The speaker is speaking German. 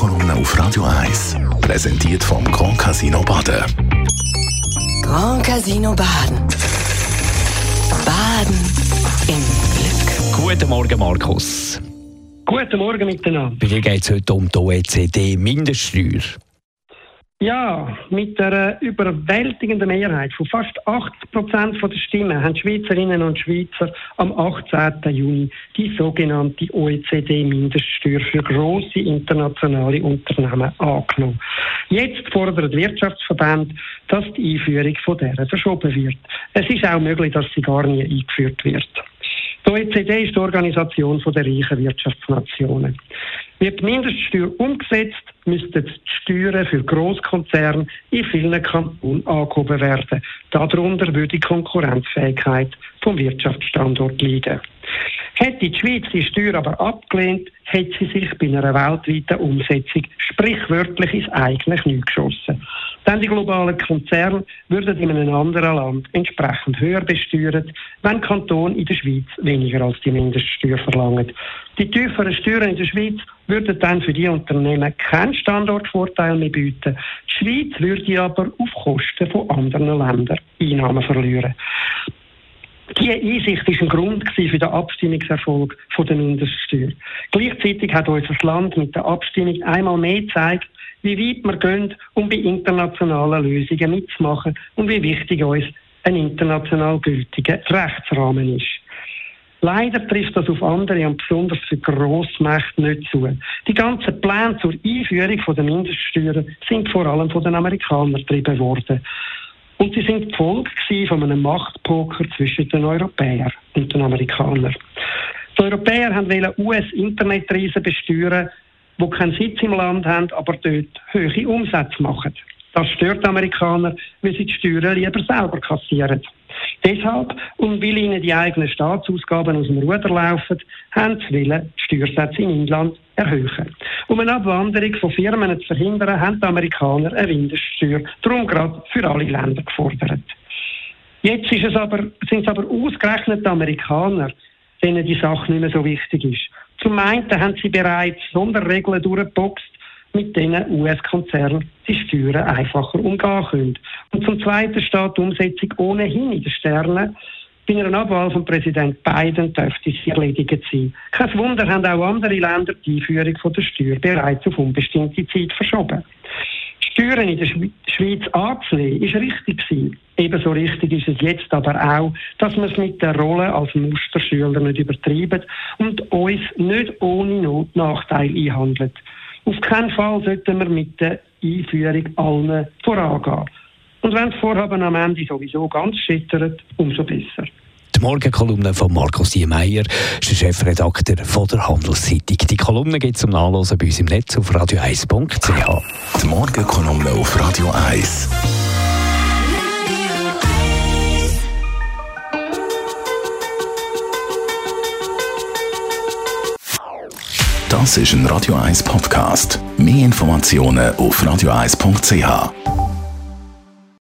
Morgenkolumne auf Radio 1. Präsentiert vom Grand Casino Baden. Grand Casino Baden. Baden im Glück. Guten Morgen, Markus. Guten Morgen miteinander. Bei dir geht es heute um die OECD-Mindeststeuer. Ja, mit einer überwältigenden Mehrheit von fast 80 Prozent der Stimmen haben Schweizerinnen und Schweizer am 18. Juni die sogenannte OECD-Mindeststeuer für grosse internationale Unternehmen angenommen. Jetzt fordert Wirtschaftsverband, dass die Einführung von dieser verschoben wird. Es ist auch möglich, dass sie gar nie eingeführt wird. Die OECD ist die Organisation der reichen Wirtschaftsnationen. Wird die Mindeststeuer umgesetzt, müssten die Steuern für Großkonzerne in vielen Kantonen angehoben werden. Darunter würde die Konkurrenzfähigkeit vom Wirtschaftsstandort liegen. Hätte die Schweiz die Steuer aber abgelehnt, hätte sie sich bei einer weltweiten Umsetzung sprichwörtlich ins eigene Knie geschossen. Denn die globalen Konzerne würden in einem anderen Land entsprechend höher besteuert, wenn Kanton in der Schweiz weniger als die Mindeststeuer verlangen. Die tieferen Steuern in der Schweiz würden dann für die Unternehmen keinen Standortvorteil mehr bieten. Die Schweiz würde aber auf Kosten von anderen Ländern Einnahmen verlieren. Diese Einsicht war ein Grund für den Abstimmungserfolg der Mindeststeuer. Gleichzeitig hat unser Land mit der Abstimmung einmal mehr gezeigt, wie weit wir gehen, um bei internationalen Lösungen mitzumachen und wie wichtig uns ein international gültiger Rechtsrahmen ist. Leider trifft das auf andere und besonders für Grossmächte nicht zu. Die ganzen Pläne zur Einführung der Mindeststeuern sind vor allem von den Amerikanern getrieben worden. Und sie sind Folge von einem Machtpoker zwischen den Europäern und den Amerikanern. Die Europäer wollten US-Internetreisen besteuern, die keinen Sitz im Land haben, aber dort hohe Umsätze machen. Das stört die Amerikaner, weil sie die Steuern lieber selber kassieren. Deshalb, und weil ihnen die eigenen Staatsausgaben aus dem Ruder laufen, haben sie wollen die Steuersätze im Inland erhöhen. Um eine Abwanderung von Firmen zu verhindern, haben die Amerikaner eine Mindeststeuer, darum gerade für alle Länder gefordert. Jetzt ist es aber, sind es aber ausgerechnet die Amerikaner, denen die Sache nicht mehr so wichtig ist. Zum einen haben sie bereits Sonderregeln durchgeboxt, mit denen US-Konzerne die Steuern einfacher umgehen können. Und zum Zweiten steht die Umsetzung ohnehin in den Sternen. Bei einer Abwahl von Präsident Biden dürfte sie erledigt sein. Kein Wunder haben auch andere Länder die Einführung der Steuer bereits auf unbestimmte Zeit verschoben. Steuern in der Schweiz anzunehmen, ist richtig gewesen. Ebenso richtig ist es jetzt aber auch, dass wir es mit der Rolle als Musterschüler nicht übertreiben und uns nicht ohne Not Nachteil einhandelt. Auf keinen Fall sollten wir mit der Einführung allen vorangehen. Und wenn das Vorhaben am Ende sowieso ganz scheitert, umso besser. Die Morgenkolumne von Markus Diemeyer, ist der Chefredakteur von der Handelszeitung. Die Kolumne gibt es zum Nachlesen bei uns im Netz auf radio1.ch. Die Morgenkolumne auf Radio 1. Das ist ein Radio 1 Podcast. Mehr Informationen auf radio1.ch.